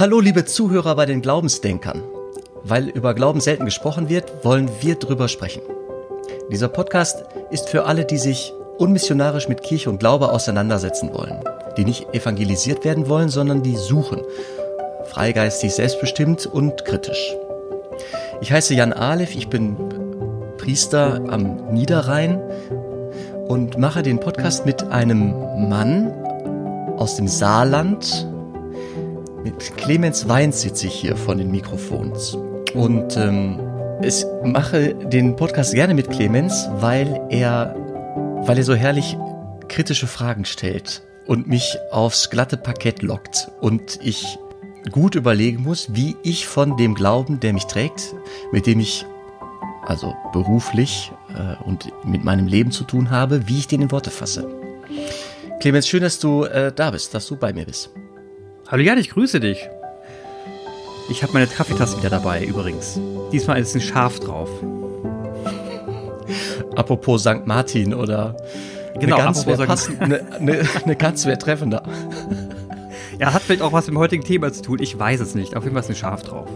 Hallo liebe Zuhörer bei den Glaubensdenkern. Weil über Glauben selten gesprochen wird, wollen wir drüber sprechen. Dieser Podcast ist für alle, die sich unmissionarisch mit Kirche und Glaube auseinandersetzen wollen, die nicht evangelisiert werden wollen, sondern die suchen, freigeistig, selbstbestimmt und kritisch. Ich heiße Jan Aleph, ich bin Priester am Niederrhein und mache den Podcast mit einem Mann aus dem Saarland. Mit Clemens Weins sitze ich hier von den Mikrofons. Und ähm, ich mache den Podcast gerne mit Clemens, weil er, weil er so herrlich kritische Fragen stellt und mich aufs glatte Parkett lockt und ich gut überlegen muss, wie ich von dem Glauben, der mich trägt, mit dem ich also beruflich äh, und mit meinem Leben zu tun habe, wie ich den in Worte fasse. Clemens, schön, dass du äh, da bist, dass du bei mir bist. Hallo Jan, ich grüße dich. Ich habe meine Kaffeetasse wieder dabei übrigens. Diesmal ist ein Schaf drauf. Apropos St. Martin oder genau, eine ganz passend, eine, eine, eine ganz wäre treffender. Ja, hat vielleicht auch was mit dem heutigen Thema zu tun. Ich weiß es nicht. Auf jeden Fall ist ein Schaf drauf.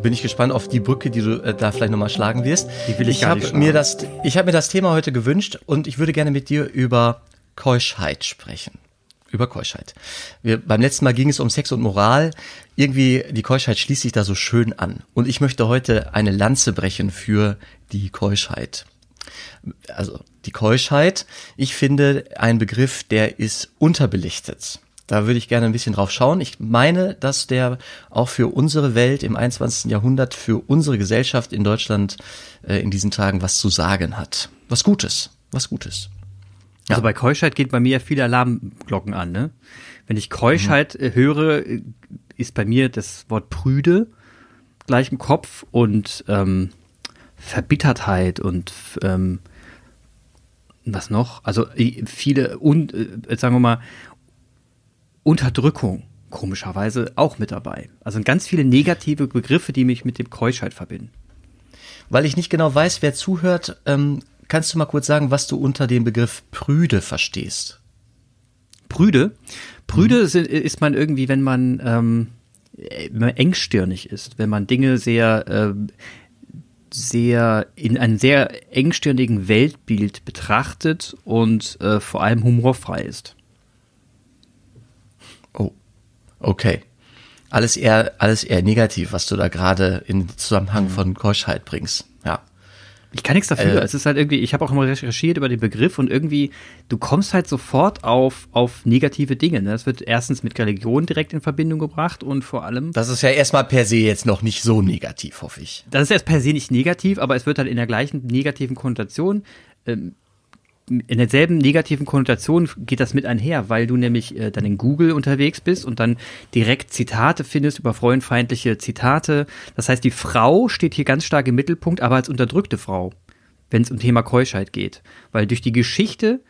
Bin ich gespannt auf die Brücke, die du äh, da vielleicht nochmal schlagen wirst. Die will ich, ich gar hab nicht mir das, Ich habe mir das Thema heute gewünscht und ich würde gerne mit dir über Keuschheit sprechen. Über Keuschheit. Wir, beim letzten Mal ging es um Sex und Moral. Irgendwie, die Keuschheit schließt sich da so schön an. Und ich möchte heute eine Lanze brechen für die Keuschheit. Also, die Keuschheit, ich finde, ein Begriff, der ist unterbelichtet. Da würde ich gerne ein bisschen drauf schauen. Ich meine, dass der auch für unsere Welt im 21. Jahrhundert, für unsere Gesellschaft in Deutschland äh, in diesen Tagen was zu sagen hat. Was Gutes, was Gutes. Ja. Also bei Keuschheit geht bei mir ja viele Alarmglocken an. Ne? Wenn ich Keuschheit mhm. höre, ist bei mir das Wort prüde gleich im Kopf und ähm, Verbittertheit und ähm, was noch? Also viele, und, äh, sagen wir mal, Unterdrückung komischerweise auch mit dabei. Also ganz viele negative Begriffe, die mich mit dem Keuschheit verbinden. Weil ich nicht genau weiß, wer zuhört, ähm, kannst du mal kurz sagen, was du unter dem Begriff Prüde verstehst? Prüde? Prüde mhm. ist man irgendwie, wenn man, ähm, wenn man engstirnig ist, wenn man Dinge sehr, äh, sehr in einem sehr engstirnigen Weltbild betrachtet und äh, vor allem humorfrei ist. Okay. Alles eher, alles eher negativ, was du da gerade in Zusammenhang mhm. von Keuschheit bringst. Ich kann nichts dafür. Äh, es ist halt irgendwie, ich habe auch immer recherchiert über den Begriff und irgendwie, du kommst halt sofort auf, auf negative Dinge. Ne? Das wird erstens mit Religion direkt in Verbindung gebracht und vor allem. Das ist ja erstmal per se jetzt noch nicht so negativ, hoffe ich. Das ist erst per se nicht negativ, aber es wird halt in der gleichen negativen Konnotation ähm, in derselben negativen Konnotation geht das mit einher, weil du nämlich äh, dann in Google unterwegs bist und dann direkt Zitate findest über frauenfeindliche Zitate. Das heißt, die Frau steht hier ganz stark im Mittelpunkt, aber als unterdrückte Frau, wenn es um Thema Keuschheit geht. Weil durch die Geschichte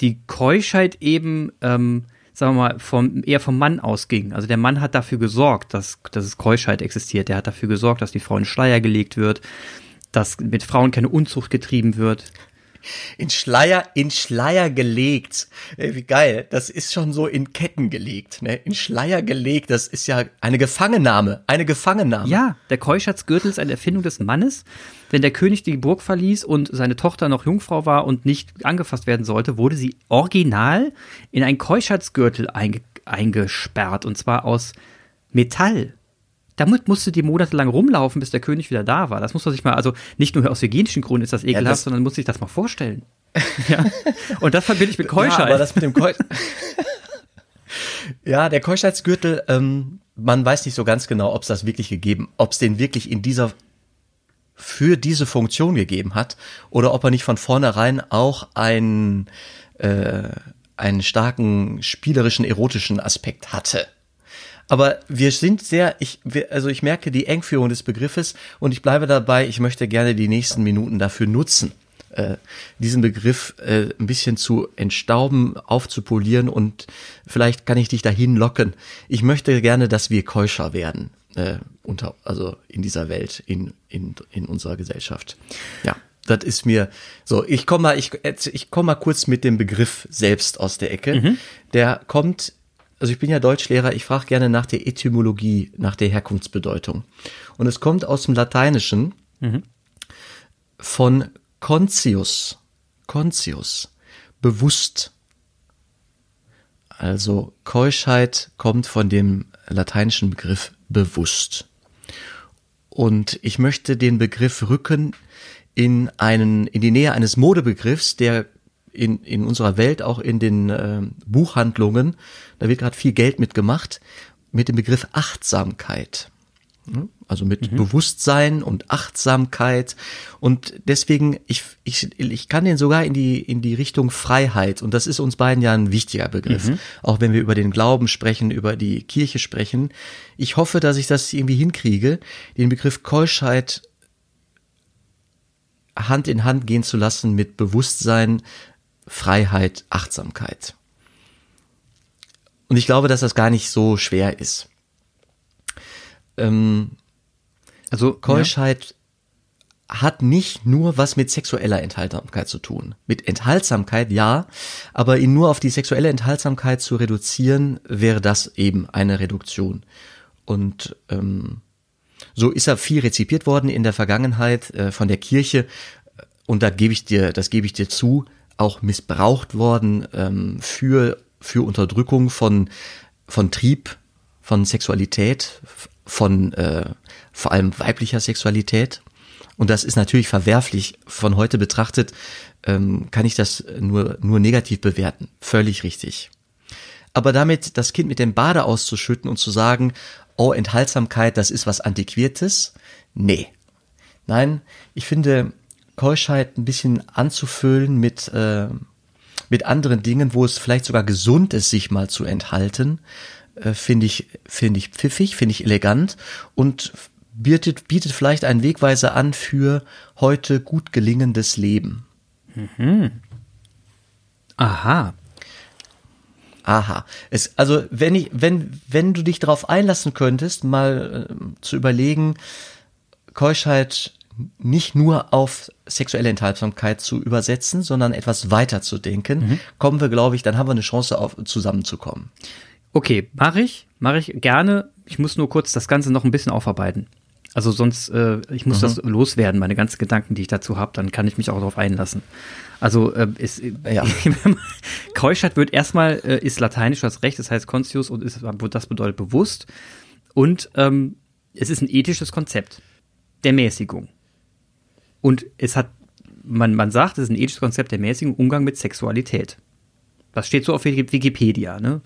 die Keuschheit eben, ähm, sagen wir mal, vom, eher vom Mann ausging. Also der Mann hat dafür gesorgt, dass, dass es Keuschheit existiert. Der hat dafür gesorgt, dass die Frau in Schleier gelegt wird, dass mit Frauen keine Unzucht getrieben wird in Schleier, in Schleier gelegt. Ey, wie geil. Das ist schon so in Ketten gelegt, ne? In Schleier gelegt. Das ist ja eine Gefangennahme. Eine Gefangennahme. Ja, der Keuschatzgürtel ist eine Erfindung des Mannes. Wenn der König die Burg verließ und seine Tochter noch Jungfrau war und nicht angefasst werden sollte, wurde sie original in einen Keuschatzgürtel einge eingesperrt. Und zwar aus Metall damit musste die monatelang rumlaufen, bis der König wieder da war. Das muss man sich mal, also nicht nur aus hygienischen Gründen ist das ekelhaft, ja, das sondern muss sich das mal vorstellen. ja. Und das verbinde ich mit Keuschheit. Ja, aber das mit dem Keusch Ja, der Keuschheitsgürtel, ähm, man weiß nicht so ganz genau, ob es das wirklich gegeben, ob es den wirklich in dieser für diese Funktion gegeben hat oder ob er nicht von vornherein auch einen äh, einen starken spielerischen erotischen Aspekt hatte. Aber wir sind sehr, ich, also ich merke die Engführung des Begriffes und ich bleibe dabei, ich möchte gerne die nächsten Minuten dafür nutzen, äh, diesen Begriff äh, ein bisschen zu entstauben, aufzupolieren und vielleicht kann ich dich dahin locken. Ich möchte gerne, dass wir keuscher werden, äh, unter, also in dieser Welt, in, in, in unserer Gesellschaft. Ja. Das ist mir so. Ich komme mal, ich, ich komme mal kurz mit dem Begriff selbst aus der Ecke. Mhm. Der kommt also ich bin ja Deutschlehrer, ich frage gerne nach der Etymologie, nach der Herkunftsbedeutung. Und es kommt aus dem Lateinischen mhm. von conscius, conscius, bewusst. Also Keuschheit kommt von dem lateinischen Begriff bewusst. Und ich möchte den Begriff rücken in einen, in die Nähe eines Modebegriffs, der in, in unserer Welt, auch in den äh, Buchhandlungen, da wird gerade viel Geld mitgemacht, mit dem Begriff Achtsamkeit. Also mit mhm. Bewusstsein und Achtsamkeit. Und deswegen, ich, ich, ich kann den sogar in die, in die Richtung Freiheit. Und das ist uns beiden ja ein wichtiger Begriff. Mhm. Auch wenn wir über den Glauben sprechen, über die Kirche sprechen. Ich hoffe, dass ich das irgendwie hinkriege, den Begriff Keuschheit Hand in Hand gehen zu lassen mit Bewusstsein, Freiheit, Achtsamkeit. Und ich glaube, dass das gar nicht so schwer ist. Ähm, also Keuschheit ja. hat nicht nur was mit sexueller Enthaltsamkeit zu tun. Mit Enthaltsamkeit ja, aber ihn nur auf die sexuelle Enthaltsamkeit zu reduzieren, wäre das eben eine Reduktion. Und ähm, so ist er viel rezipiert worden in der Vergangenheit äh, von der Kirche. Und da gebe ich dir, das gebe ich dir zu, auch missbraucht worden ähm, für, für Unterdrückung von, von Trieb, von Sexualität, von äh, vor allem weiblicher Sexualität. Und das ist natürlich verwerflich. Von heute betrachtet ähm, kann ich das nur, nur negativ bewerten. Völlig richtig. Aber damit das Kind mit dem Bade auszuschütten und zu sagen, oh, Enthaltsamkeit, das ist was Antiquiertes? Nee. Nein, ich finde, Keuschheit ein bisschen anzufüllen mit, äh, mit anderen Dingen, wo es vielleicht sogar gesund ist, sich mal zu enthalten, äh, finde ich, finde ich pfiffig, finde ich elegant und bietet, bietet vielleicht einen Wegweiser an für heute gut gelingendes Leben. Mhm. Aha. Aha. Es, also wenn ich, wenn, wenn du dich darauf einlassen könntest, mal äh, zu überlegen, Keuschheit nicht nur auf sexuelle Enthaltsamkeit zu übersetzen, sondern etwas weiter zu denken, mhm. kommen wir, glaube ich, dann haben wir eine Chance, auf, zusammenzukommen. Okay, mache ich, mache ich gerne. Ich muss nur kurz das Ganze noch ein bisschen aufarbeiten. Also sonst, äh, ich muss mhm. das loswerden, meine ganzen Gedanken, die ich dazu habe, dann kann ich mich auch darauf einlassen. Also äh, ist, ja. Keuschheit wird erstmal, äh, ist lateinisch, das Recht, das heißt conscious und ist, das bedeutet bewusst. Und ähm, es ist ein ethisches Konzept der Mäßigung. Und es hat, man, man sagt, es ist ein ethisches Konzept der mäßigen Umgang mit Sexualität. Das steht so auf Wikipedia, ne?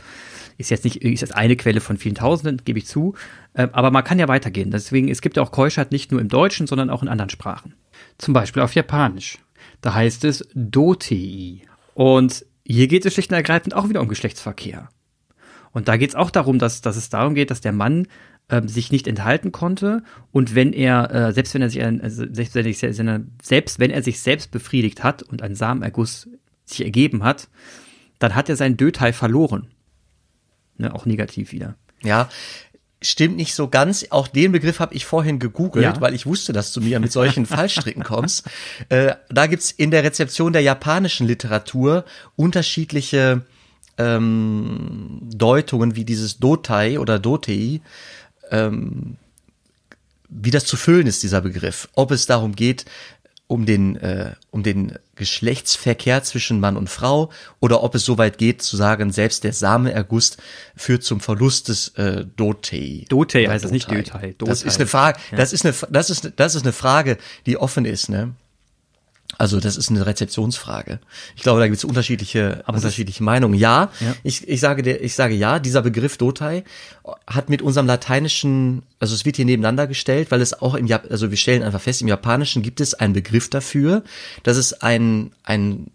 Ist jetzt nicht, ist jetzt eine Quelle von vielen Tausenden, gebe ich zu. Ähm, aber man kann ja weitergehen. Deswegen, es gibt ja auch Keuschheit nicht nur im Deutschen, sondern auch in anderen Sprachen. Zum Beispiel auf Japanisch. Da heißt es Dotei. Und hier geht es schlicht und ergreifend auch wieder um Geschlechtsverkehr. Und da geht es auch darum, dass, dass es darum geht, dass der Mann äh, sich nicht enthalten konnte und wenn er, äh, selbst wenn er sich, also selbst, wenn er, selbst wenn er sich selbst befriedigt hat und ein Samenerguss sich ergeben hat, dann hat er sein Döteil verloren. Ne, auch negativ wieder. Ja, stimmt nicht so ganz. Auch den Begriff habe ich vorhin gegoogelt, ja. weil ich wusste, dass du mir mit solchen Fallstricken kommst. Äh, da gibt's in der Rezeption der japanischen Literatur unterschiedliche ähm, Deutungen, wie dieses Dotai oder Dotei ähm, wie das zu füllen ist, dieser Begriff. Ob es darum geht, um den, äh, um den Geschlechtsverkehr zwischen Mann und Frau oder ob es so weit geht zu sagen, selbst der Samenerguss führt zum Verlust des äh, Dotei. Dotei heißt das nicht Dotei. Das ist eine Frage, ja. das ist eine, das ist, das ist eine Frage, die offen ist, ne? Also das ist eine Rezeptionsfrage. Ich glaube, da gibt es unterschiedliche, Aber unterschiedliche Meinungen. Ja, ja, Ich, ich sage der, ich sage ja, dieser Begriff Dotai hat mit unserem lateinischen, also es wird hier nebeneinander gestellt, weil es auch im Jap also wir stellen einfach fest, im Japanischen gibt es einen Begriff dafür, dass es ein, ein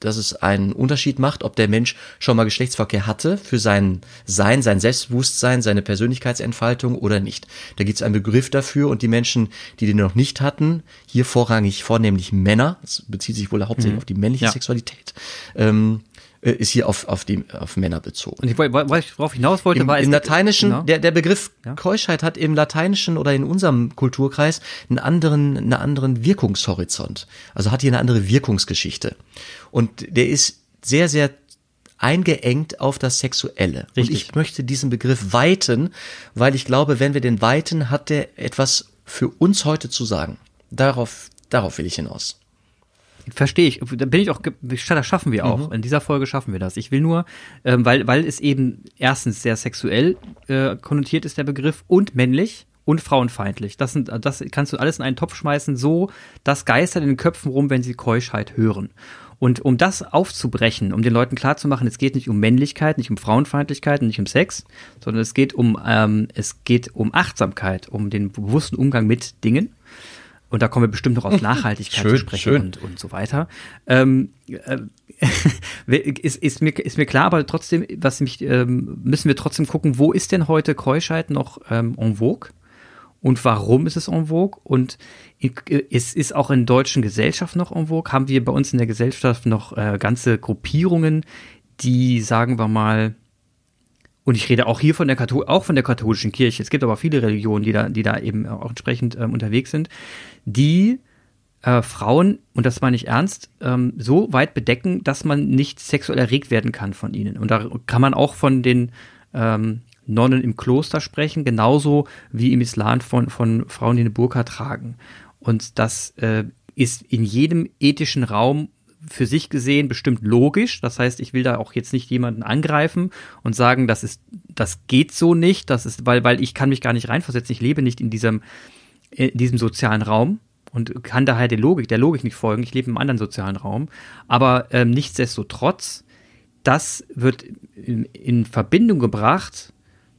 dass es einen Unterschied macht, ob der Mensch schon mal Geschlechtsverkehr hatte für sein Sein, sein Selbstbewusstsein, seine Persönlichkeitsentfaltung oder nicht. Da gibt es einen Begriff dafür und die Menschen, die den noch nicht hatten, hier vorrangig vornehmlich Männer, das bezieht sich wohl hauptsächlich mhm. auf die männliche ja. Sexualität, ähm, äh, ist hier auf, auf, die, auf Männer bezogen. Und ich, worauf ich hinaus wollte, Im, war... Im Lateinischen, genau. der, der Begriff ja. Keuschheit hat im Lateinischen oder in unserem Kulturkreis einen anderen, einen anderen Wirkungshorizont. Also hat hier eine andere Wirkungsgeschichte. Und der ist sehr, sehr eingeengt auf das Sexuelle. Richtig. Und ich möchte diesen Begriff weiten, weil ich glaube, wenn wir den weiten, hat der etwas für uns heute zu sagen. Darauf, darauf will ich hinaus. Verstehe ich. Da bin ich auch, das schaffen wir auch. Mhm. In dieser Folge schaffen wir das. Ich will nur, ähm, weil, weil es eben erstens sehr sexuell äh, konnotiert ist, der Begriff, und männlich und frauenfeindlich. Das sind, das kannst du alles in einen Topf schmeißen, so, das geistert in den Köpfen rum, wenn sie Keuschheit hören. Und um das aufzubrechen, um den Leuten klarzumachen, es geht nicht um Männlichkeit, nicht um Frauenfeindlichkeit, nicht um Sex, sondern es geht um, ähm, es geht um Achtsamkeit, um den bewussten Umgang mit Dingen und da kommen wir bestimmt noch auf Nachhaltigkeit schön, zu sprechen schön. Und, und so weiter. Ähm, äh, ist, ist, mir, ist mir klar, aber trotzdem, was mich, ähm, müssen wir trotzdem gucken, wo ist denn heute Keuschheit noch ähm, en vogue? Und warum ist es en vogue? Und es ist auch in deutschen Gesellschaften noch en vogue? Haben wir bei uns in der Gesellschaft noch äh, ganze Gruppierungen, die, sagen wir mal, und ich rede auch hier von der Kathol auch von der katholischen Kirche. Es gibt aber viele Religionen, die da, die da eben auch entsprechend ähm, unterwegs sind, die äh, Frauen, und das meine ich ernst, ähm, so weit bedecken, dass man nicht sexuell erregt werden kann von ihnen. Und da kann man auch von den ähm, Nonnen im Kloster sprechen, genauso wie im Islam von, von Frauen, die eine Burka tragen. Und das äh, ist in jedem ethischen Raum für sich gesehen bestimmt logisch. Das heißt, ich will da auch jetzt nicht jemanden angreifen und sagen, das ist, das geht so nicht, das ist, weil, weil ich kann mich gar nicht reinversetzen. Ich lebe nicht in diesem, in diesem sozialen Raum und kann daher der Logik, der Logik nicht folgen. Ich lebe im anderen sozialen Raum. Aber ähm, nichtsdestotrotz, das wird in, in Verbindung gebracht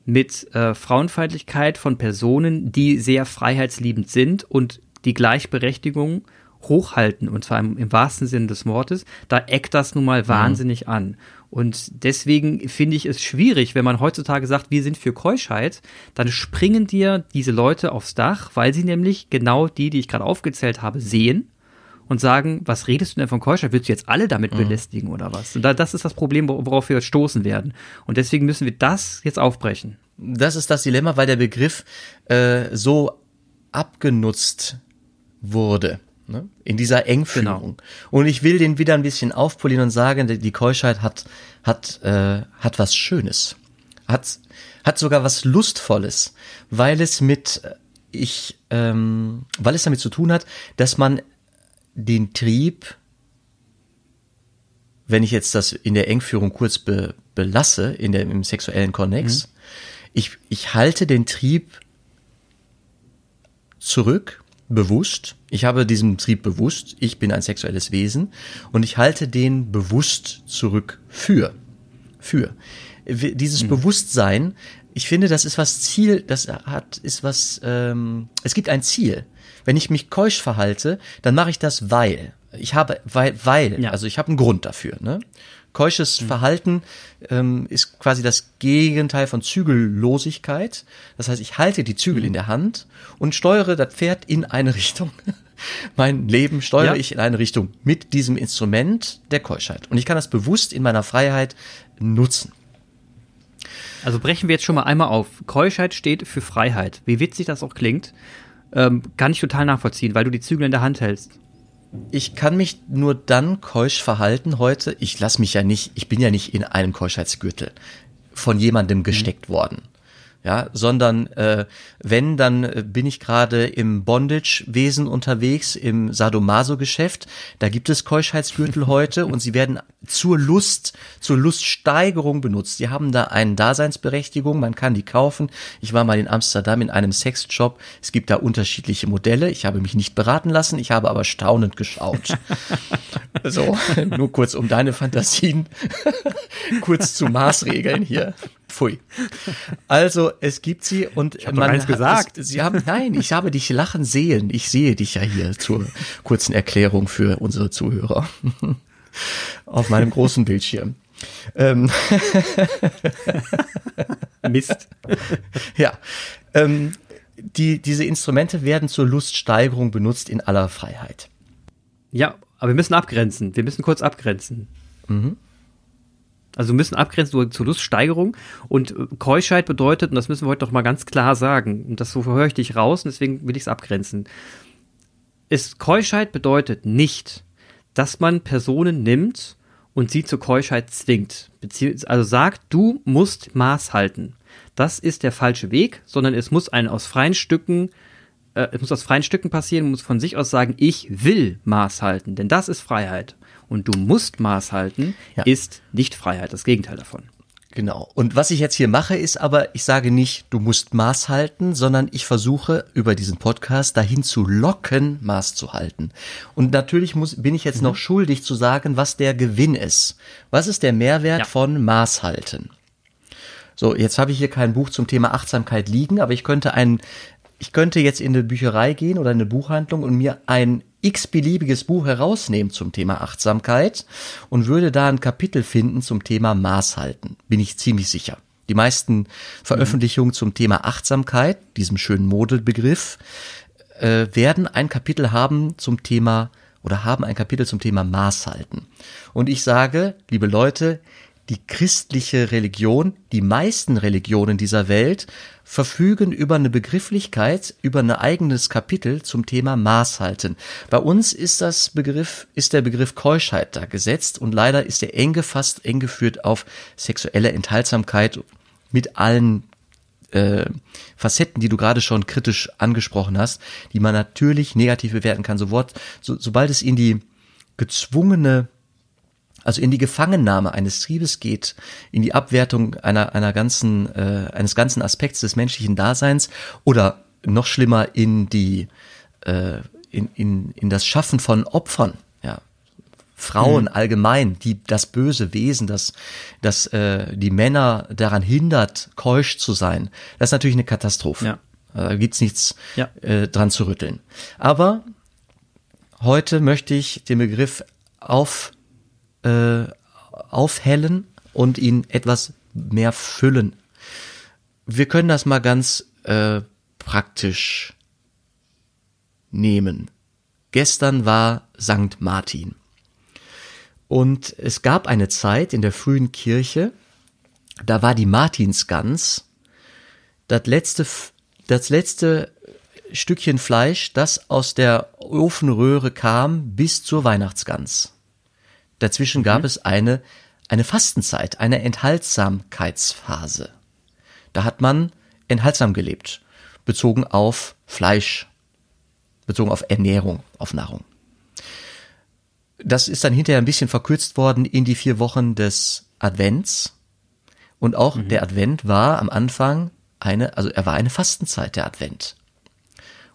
mit äh, Frauenfeindlichkeit von Personen, die sehr freiheitsliebend sind und die Gleichberechtigung hochhalten, und zwar im, im wahrsten Sinne des Wortes, da eckt das nun mal wahnsinnig mhm. an. Und deswegen finde ich es schwierig, wenn man heutzutage sagt, wir sind für Keuschheit, dann springen dir diese Leute aufs Dach, weil sie nämlich genau die, die ich gerade aufgezählt habe, sehen und sagen, was redest du denn von Keuschheit? Willst du jetzt alle damit mhm. belästigen oder was? Und da, das ist das Problem, worauf wir stoßen werden. Und deswegen müssen wir das jetzt aufbrechen. Das ist das Dilemma, weil der Begriff äh, so abgenutzt wurde. Ne? In dieser Engführung. Genau. Und ich will den wieder ein bisschen aufpolieren und sagen, die Keuschheit hat, hat, äh, hat was Schönes. Hat, hat sogar was Lustvolles, weil es mit, äh, ich, ähm, weil es damit zu tun hat, dass man den Trieb, wenn ich jetzt das in der Engführung kurz be, belasse, in der, im sexuellen Konnex, mhm. ich, ich halte den Trieb zurück bewusst. Ich habe diesen Trieb bewusst. Ich bin ein sexuelles Wesen und ich halte den bewusst zurück für. Für. Dieses mhm. Bewusstsein, ich finde, das ist was Ziel, das hat, ist was, ähm, es gibt ein Ziel. Wenn ich mich keusch verhalte, dann mache ich das weil. Ich habe, weil, weil, ja. also ich habe einen Grund dafür. Ne? Keusches mhm. Verhalten ähm, ist quasi das Gegenteil von Zügellosigkeit. Das heißt, ich halte die Zügel mhm. in der Hand und steuere das Pferd in eine Richtung. mein Leben steuere ja. ich in eine Richtung mit diesem Instrument der Keuschheit. Und ich kann das bewusst in meiner Freiheit nutzen. Also brechen wir jetzt schon mal einmal auf. Keuschheit steht für Freiheit. Wie witzig das auch klingt, ähm, kann ich total nachvollziehen, weil du die Zügel in der Hand hältst ich kann mich nur dann keusch verhalten heute. Ich lass mich ja nicht, ich bin ja nicht in einem Keuschheitsgürtel von jemandem gesteckt mhm. worden ja, sondern äh, wenn, dann äh, bin ich gerade im Bondage-Wesen unterwegs, im Sadomaso-Geschäft. Da gibt es Keuschheitsgürtel heute und sie werden zur Lust, zur Luststeigerung benutzt. Die haben da eine Daseinsberechtigung, man kann die kaufen. Ich war mal in Amsterdam in einem Sexshop. Es gibt da unterschiedliche Modelle. Ich habe mich nicht beraten lassen, ich habe aber staunend geschaut. so, nur kurz um deine Fantasien kurz zu Maßregeln hier. Pfui. Also, es gibt sie und ich man eins gesagt. Es, sie haben, nein, ich habe dich lachen sehen. Ich sehe dich ja hier zur kurzen Erklärung für unsere Zuhörer. Auf meinem großen Bildschirm. Ähm. Mist. ja. Ähm, die, diese Instrumente werden zur Luststeigerung benutzt in aller Freiheit. Ja, aber wir müssen abgrenzen. Wir müssen kurz abgrenzen. Mhm. Also wir müssen abgrenzen zur Luststeigerung. Und äh, Keuschheit bedeutet, und das müssen wir heute doch mal ganz klar sagen, und das so höre ich dich raus, und deswegen will ich es abgrenzen. Keuschheit bedeutet nicht, dass man Personen nimmt und sie zur Keuschheit zwingt. Also sagt, du musst Maß halten. Das ist der falsche Weg, sondern es muss ein aus freien Stücken, äh, es muss aus freien Stücken passieren, muss von sich aus sagen, ich will Maß halten, denn das ist Freiheit. Und du musst Maß halten, ja. ist nicht Freiheit, das Gegenteil davon. Genau. Und was ich jetzt hier mache, ist aber, ich sage nicht, du musst Maß halten, sondern ich versuche über diesen Podcast dahin zu locken, Maß zu halten. Und natürlich muss, bin ich jetzt mhm. noch schuldig zu sagen, was der Gewinn ist. Was ist der Mehrwert ja. von Maß halten? So, jetzt habe ich hier kein Buch zum Thema Achtsamkeit liegen, aber ich könnte ein, ich könnte jetzt in eine Bücherei gehen oder eine Buchhandlung und mir ein x-beliebiges Buch herausnehmen zum Thema Achtsamkeit und würde da ein Kapitel finden zum Thema Maßhalten. Bin ich ziemlich sicher. Die meisten Veröffentlichungen zum Thema Achtsamkeit, diesem schönen Modelbegriff, äh, werden ein Kapitel haben zum Thema oder haben ein Kapitel zum Thema Maßhalten. Und ich sage, liebe Leute, die christliche Religion, die meisten Religionen dieser Welt verfügen über eine Begrifflichkeit, über ein eigenes Kapitel zum Thema Maß halten. Bei uns ist das Begriff, ist der Begriff Keuschheit da gesetzt und leider ist er eng gefasst, eng geführt auf sexuelle Enthaltsamkeit mit allen äh, Facetten, die du gerade schon kritisch angesprochen hast, die man natürlich negativ bewerten kann. So, Wort, so, sobald es in die gezwungene also in die Gefangennahme eines Triebes geht, in die Abwertung einer, einer ganzen, äh, eines ganzen Aspekts des menschlichen Daseins oder noch schlimmer in die, äh, in, in, in das Schaffen von Opfern, ja. Frauen mhm. allgemein, die das böse Wesen, das, das äh, die Männer daran hindert, keusch zu sein, das ist natürlich eine Katastrophe. Ja. Da gibt's nichts ja. äh, dran zu rütteln. Aber heute möchte ich den Begriff auf äh, aufhellen und ihn etwas mehr füllen. Wir können das mal ganz äh, praktisch nehmen. Gestern war Sankt Martin. Und es gab eine Zeit in der frühen Kirche, da war die Martinsgans das letzte, das letzte Stückchen Fleisch, das aus der Ofenröhre kam, bis zur Weihnachtsgans. Dazwischen gab mhm. es eine, eine Fastenzeit, eine Enthaltsamkeitsphase. Da hat man enthaltsam gelebt, bezogen auf Fleisch, bezogen auf Ernährung, auf Nahrung. Das ist dann hinterher ein bisschen verkürzt worden in die vier Wochen des Advents. Und auch mhm. der Advent war am Anfang eine, also er war eine Fastenzeit, der Advent.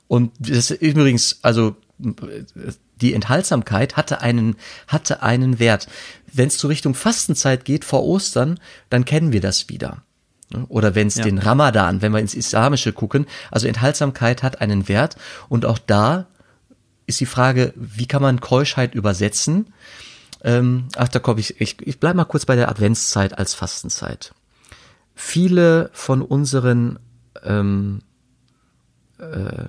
Und das ist übrigens, also die Enthaltsamkeit hatte einen, hatte einen Wert. Wenn es zur Richtung Fastenzeit geht vor Ostern, dann kennen wir das wieder. Oder wenn es ja. den Ramadan, wenn wir ins Islamische gucken, also Enthaltsamkeit hat einen Wert und auch da ist die Frage, wie kann man Keuschheit übersetzen? Ähm, ach, da komme ich, ich, ich bleib mal kurz bei der Adventszeit als Fastenzeit. Viele von unseren ähm, äh,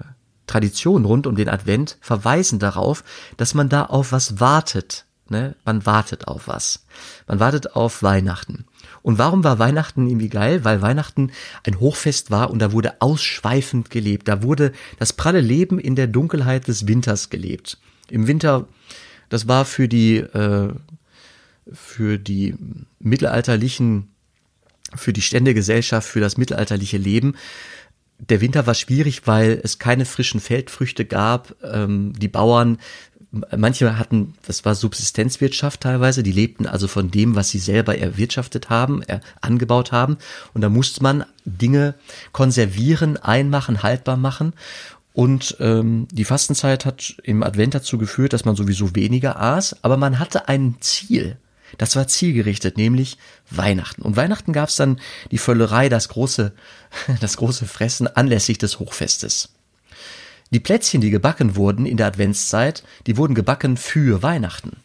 Traditionen rund um den Advent verweisen darauf, dass man da auf was wartet. Ne? Man wartet auf was. Man wartet auf Weihnachten. Und warum war Weihnachten irgendwie geil? Weil Weihnachten ein Hochfest war und da wurde ausschweifend gelebt. Da wurde das pralle Leben in der Dunkelheit des Winters gelebt. Im Winter, das war für die, äh, für die mittelalterlichen, für die Ständegesellschaft, für das mittelalterliche Leben der Winter war schwierig, weil es keine frischen Feldfrüchte gab. Ähm, die Bauern, manche hatten, das war Subsistenzwirtschaft teilweise, die lebten also von dem, was sie selber erwirtschaftet haben, er, angebaut haben. Und da musste man Dinge konservieren, einmachen, haltbar machen. Und ähm, die Fastenzeit hat im Advent dazu geführt, dass man sowieso weniger aß, aber man hatte ein Ziel. Das war zielgerichtet, nämlich Weihnachten. Und Weihnachten gab es dann die Völlerei, das große, das große Fressen anlässlich des Hochfestes. Die Plätzchen, die gebacken wurden in der Adventszeit, die wurden gebacken für Weihnachten.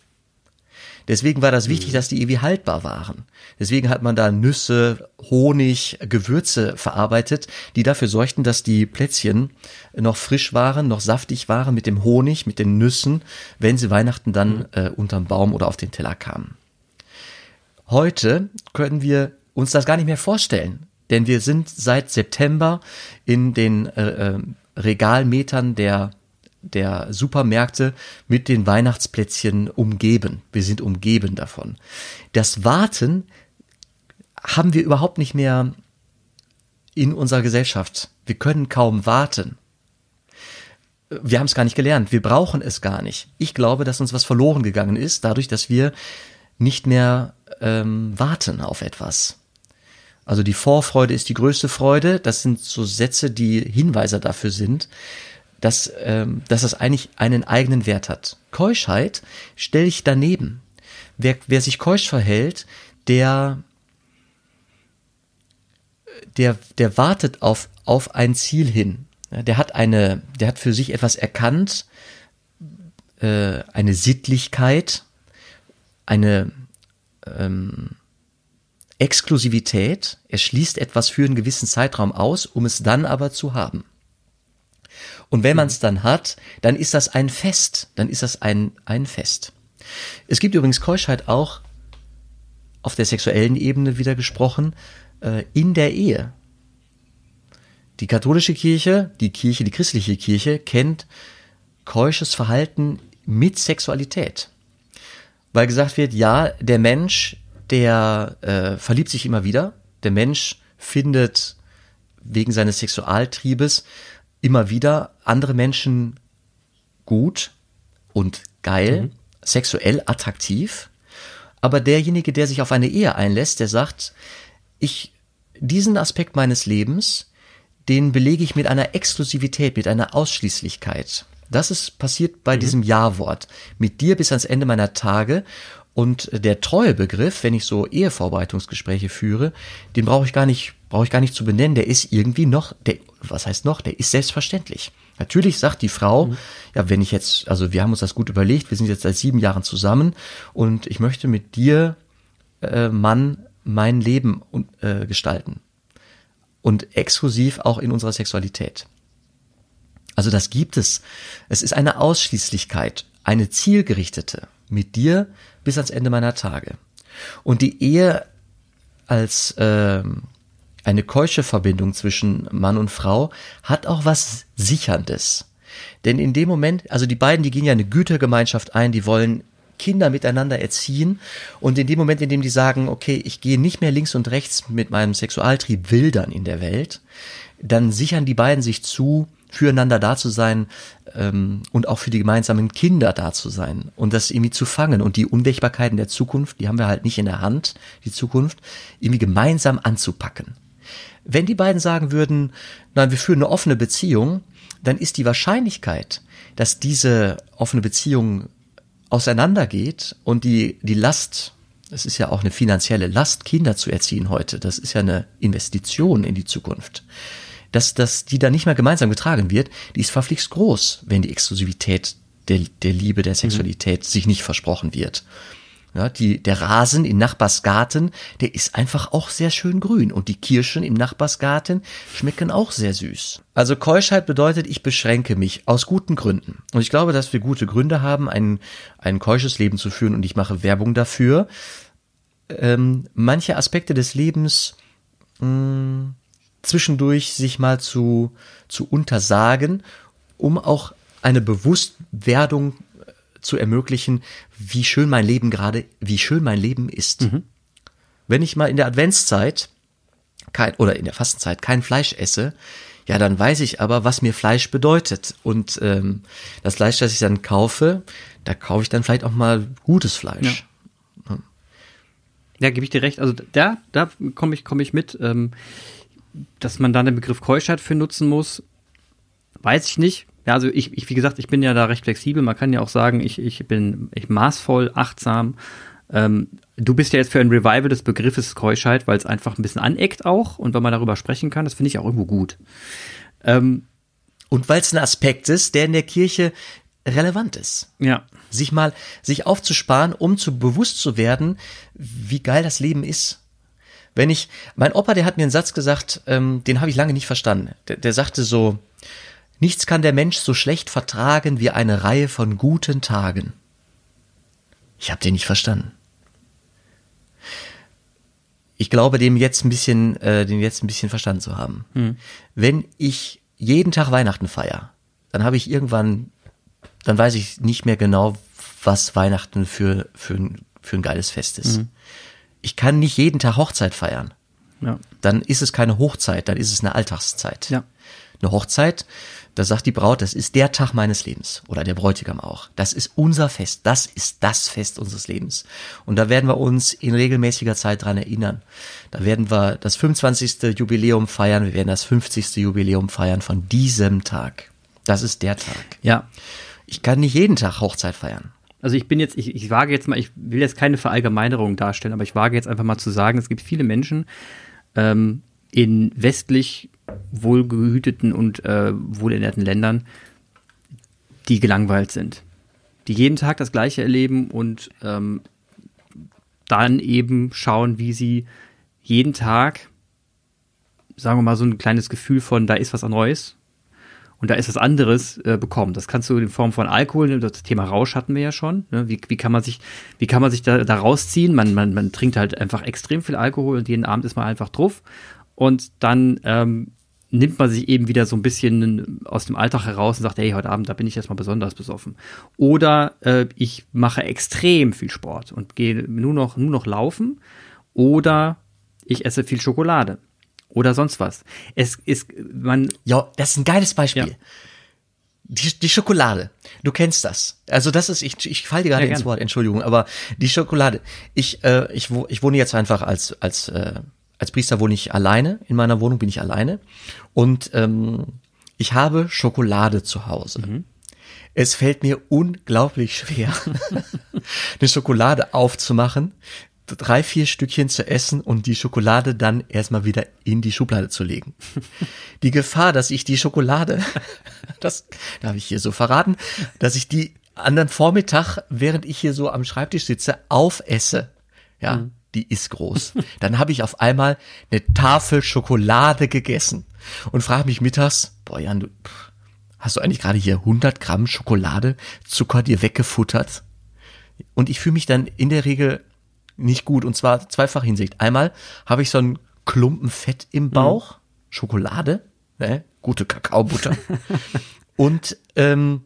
Deswegen war das wichtig, mhm. dass die ewig haltbar waren. Deswegen hat man da Nüsse, Honig, Gewürze verarbeitet, die dafür sorgten, dass die Plätzchen noch frisch waren, noch saftig waren mit dem Honig, mit den Nüssen, wenn sie Weihnachten dann mhm. äh, unterm Baum oder auf den Teller kamen. Heute können wir uns das gar nicht mehr vorstellen, denn wir sind seit September in den äh, äh, Regalmetern der der Supermärkte mit den Weihnachtsplätzchen umgeben. Wir sind umgeben davon. Das Warten haben wir überhaupt nicht mehr in unserer Gesellschaft. Wir können kaum warten. Wir haben es gar nicht gelernt. Wir brauchen es gar nicht. Ich glaube, dass uns was verloren gegangen ist, dadurch, dass wir nicht mehr ähm, warten auf etwas. Also die Vorfreude ist die größte Freude. Das sind so Sätze, die Hinweise dafür sind, dass, ähm, dass es eigentlich einen eigenen Wert hat. Keuschheit stelle ich daneben. Wer, wer sich keusch verhält, der, der, der wartet auf, auf ein Ziel hin. Der hat eine, der hat für sich etwas erkannt, äh, eine Sittlichkeit, eine ähm, Exklusivität. Er schließt etwas für einen gewissen Zeitraum aus, um es dann aber zu haben. Und wenn man es dann hat, dann ist das ein Fest. Dann ist das ein, ein Fest. Es gibt übrigens Keuschheit auch auf der sexuellen Ebene wieder gesprochen, äh, in der Ehe. Die katholische Kirche, die Kirche, die christliche Kirche kennt keusches Verhalten mit Sexualität. Weil gesagt wird, ja, der Mensch, der äh, verliebt sich immer wieder, der Mensch findet wegen seines Sexualtriebes immer wieder andere Menschen gut und geil, mhm. sexuell attraktiv. Aber derjenige, der sich auf eine Ehe einlässt, der sagt, ich, diesen Aspekt meines Lebens, den belege ich mit einer Exklusivität, mit einer Ausschließlichkeit. Das ist passiert bei mhm. diesem Ja-Wort. Mit dir bis ans Ende meiner Tage. Und der Treuebegriff, wenn ich so Ehevorbereitungsgespräche führe, den brauche ich gar nicht, brauche ich gar nicht zu benennen. Der ist irgendwie noch, der, was heißt noch? Der ist selbstverständlich. Natürlich sagt die Frau, mhm. ja, wenn ich jetzt, also wir haben uns das gut überlegt, wir sind jetzt seit sieben Jahren zusammen und ich möchte mit dir, äh, Mann, mein Leben äh, gestalten und exklusiv auch in unserer Sexualität. Also das gibt es. Es ist eine Ausschließlichkeit, eine zielgerichtete mit dir bis ans Ende meiner Tage. Und die Ehe als äh, eine keusche Verbindung zwischen Mann und Frau hat auch was Sicherndes. Denn in dem Moment, also die beiden, die gehen ja eine Gütergemeinschaft ein, die wollen Kinder miteinander erziehen. Und in dem Moment, in dem die sagen, okay, ich gehe nicht mehr links und rechts mit meinem Sexualtrieb wildern in der Welt, dann sichern die beiden sich zu, füreinander da zu sein ähm, und auch für die gemeinsamen Kinder da zu sein und das irgendwie zu fangen und die Unwägbarkeiten der Zukunft, die haben wir halt nicht in der Hand, die Zukunft, irgendwie gemeinsam anzupacken. Wenn die beiden sagen würden, nein, wir führen eine offene Beziehung, dann ist die Wahrscheinlichkeit, dass diese offene Beziehung auseinandergeht und die, die Last, es ist ja auch eine finanzielle Last, Kinder zu erziehen heute, das ist ja eine Investition in die Zukunft, dass, dass die da nicht mehr gemeinsam getragen wird, die ist verflixt groß, wenn die Exklusivität der, der Liebe, der Sexualität mhm. sich nicht versprochen wird. Ja, die, der Rasen im Nachbarsgarten, der ist einfach auch sehr schön grün und die Kirschen im Nachbarsgarten schmecken auch sehr süß. Also Keuschheit bedeutet, ich beschränke mich aus guten Gründen. Und ich glaube, dass wir gute Gründe haben, ein, ein keusches Leben zu führen und ich mache Werbung dafür. Ähm, manche Aspekte des Lebens mh, hm, zwischendurch sich mal zu, zu untersagen, um auch eine Bewusstwerdung zu ermöglichen, wie schön mein Leben gerade, wie schön mein Leben ist. Mhm. Wenn ich mal in der Adventszeit kein, oder in der Fastenzeit kein Fleisch esse, ja, dann weiß ich aber, was mir Fleisch bedeutet. Und ähm, das Fleisch, das ich dann kaufe, da kaufe ich dann vielleicht auch mal gutes Fleisch. Ja, ja gebe ich dir recht. Also da, da komme ich, komme ich mit. Ähm, dass man da den Begriff Keuschheit für nutzen muss, weiß ich nicht. Ja, also ich, ich, wie gesagt, ich bin ja da recht flexibel. Man kann ja auch sagen, ich, ich bin ich maßvoll, achtsam. Ähm, du bist ja jetzt für ein Revival des Begriffes Keuschheit, weil es einfach ein bisschen aneckt auch und wenn man darüber sprechen kann, das finde ich auch irgendwo gut. Ähm, und weil es ein Aspekt ist, der in der Kirche relevant ist. Ja. Sich mal, sich aufzusparen, um zu bewusst zu werden, wie geil das Leben ist. Wenn ich, mein Opa, der hat mir einen Satz gesagt, ähm, den habe ich lange nicht verstanden. Der, der sagte so, Nichts kann der Mensch so schlecht vertragen wie eine Reihe von guten Tagen. Ich habe den nicht verstanden. Ich glaube, dem jetzt ein bisschen, äh, den jetzt ein bisschen verstanden zu haben. Hm. Wenn ich jeden Tag Weihnachten feier, dann habe ich irgendwann dann weiß ich nicht mehr genau, was Weihnachten für, für, ein, für ein geiles Fest ist. Mhm. Ich kann nicht jeden Tag Hochzeit feiern. Ja. Dann ist es keine Hochzeit, dann ist es eine Alltagszeit. Ja. Eine Hochzeit, da sagt die Braut, das ist der Tag meines Lebens. Oder der Bräutigam auch. Das ist unser Fest. Das ist das Fest unseres Lebens. Und da werden wir uns in regelmäßiger Zeit dran erinnern. Da werden wir das 25. Jubiläum feiern. Wir werden das 50. Jubiläum feiern von diesem Tag. Das ist der Tag. Ja. Ich kann nicht jeden Tag Hochzeit feiern. Also ich bin jetzt, ich, ich wage jetzt mal, ich will jetzt keine Verallgemeinerung darstellen, aber ich wage jetzt einfach mal zu sagen, es gibt viele Menschen ähm, in westlich wohlgehüteten und äh, wohlernährten Ländern, die gelangweilt sind. Die jeden Tag das Gleiche erleben und ähm, dann eben schauen, wie sie jeden Tag, sagen wir mal, so ein kleines Gefühl von, da ist was Neues und da ist was anderes äh, bekommen. Das kannst du in Form von Alkohol, das Thema Rausch hatten wir ja schon. Ne? Wie, wie kann man sich, wie kann man sich da, da rausziehen? Man, man, man trinkt halt einfach extrem viel Alkohol und jeden Abend ist man einfach drauf. Und dann ähm, nimmt man sich eben wieder so ein bisschen aus dem Alltag heraus und sagt, hey, heute Abend, da bin ich erstmal besonders besoffen. Oder äh, ich mache extrem viel Sport und gehe nur noch, nur noch laufen. Oder ich esse viel Schokolade. Oder sonst was. Es ist, man. Ja, das ist ein geiles Beispiel. Ja. Die, die Schokolade. Du kennst das. Also das ist, ich, ich falle dir gerade ja, ins Wort, Entschuldigung, aber die Schokolade. Ich, äh, ich, ich wohne jetzt einfach als, als äh, als Priester wohne ich alleine, in meiner Wohnung bin ich alleine und ähm, ich habe Schokolade zu Hause. Mhm. Es fällt mir unglaublich schwer, eine Schokolade aufzumachen, drei, vier Stückchen zu essen und die Schokolade dann erstmal wieder in die Schublade zu legen. Die Gefahr, dass ich die Schokolade, das darf ich hier so verraten, dass ich die anderen Vormittag, während ich hier so am Schreibtisch sitze, aufesse. Ja, mhm die ist groß. Dann habe ich auf einmal eine Tafel Schokolade gegessen und frage mich mittags, boah Jan, du, hast du eigentlich gerade hier 100 Gramm Schokolade, Zucker dir weggefuttert? Und ich fühle mich dann in der Regel nicht gut und zwar zweifach Hinsicht. Einmal habe ich so einen Klumpen Fett im mhm. Bauch, mhm. Schokolade, ne? gute Kakaobutter und ähm,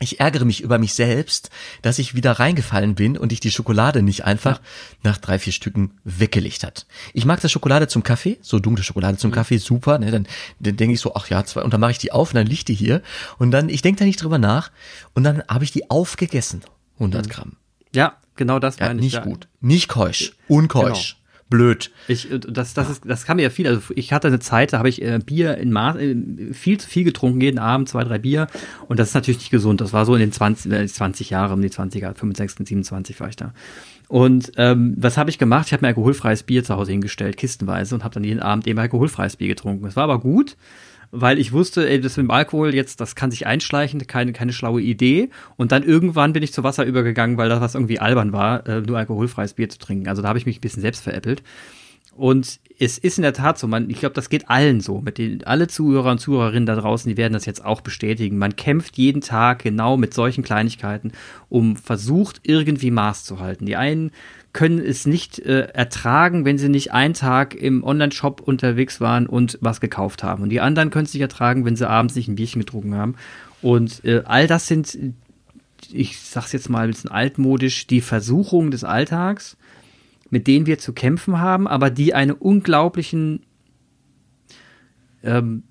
ich ärgere mich über mich selbst, dass ich wieder reingefallen bin und ich die Schokolade nicht einfach nach drei, vier Stücken weggelegt hat. Ich mag das Schokolade zum Kaffee, so dunkle Schokolade zum mhm. Kaffee, super. Ne? Dann, dann denke ich so, ach ja, zwei, und dann mache ich die auf und dann liegt die hier. Und dann, ich denke da nicht drüber nach. Und dann habe ich die aufgegessen, 100 mhm. Gramm. Ja, genau das meine ja, nicht ich. Nicht gut, nicht keusch, unkeusch. Genau blöd. Ich, das, das, ist, das kann mir ja viel. Also ich hatte eine Zeit, da habe ich äh, Bier in Maß, äh, viel zu viel getrunken, jeden Abend zwei, drei Bier. Und das ist natürlich nicht gesund. Das war so in den 20, äh, 20 Jahren, um die 20er, 65, 27 war ich da. Und ähm, was habe ich gemacht? Ich habe mir alkoholfreies Bier zu Hause hingestellt, kistenweise, und habe dann jeden Abend eben alkoholfreies Bier getrunken. Es war aber gut weil ich wusste, ey, das mit dem Alkohol jetzt, das kann sich einschleichen, keine, keine schlaue Idee. Und dann irgendwann bin ich zu Wasser übergegangen, weil das was irgendwie albern war, äh, nur alkoholfreies Bier zu trinken. Also da habe ich mich ein bisschen selbst veräppelt. Und es ist in der Tat so, man, ich glaube, das geht allen so. Mit den, alle Zuhörer und Zuhörerinnen da draußen, die werden das jetzt auch bestätigen. Man kämpft jeden Tag genau mit solchen Kleinigkeiten, um versucht, irgendwie Maß zu halten. Die einen können es nicht äh, ertragen, wenn sie nicht einen Tag im Online-Shop unterwegs waren und was gekauft haben. Und die anderen können es nicht ertragen, wenn sie abends nicht ein Bierchen getrunken haben. Und äh, all das sind, ich sag's jetzt mal ein bisschen altmodisch, die Versuchungen des Alltags, mit denen wir zu kämpfen haben, aber die eine unglaublichen, ähm,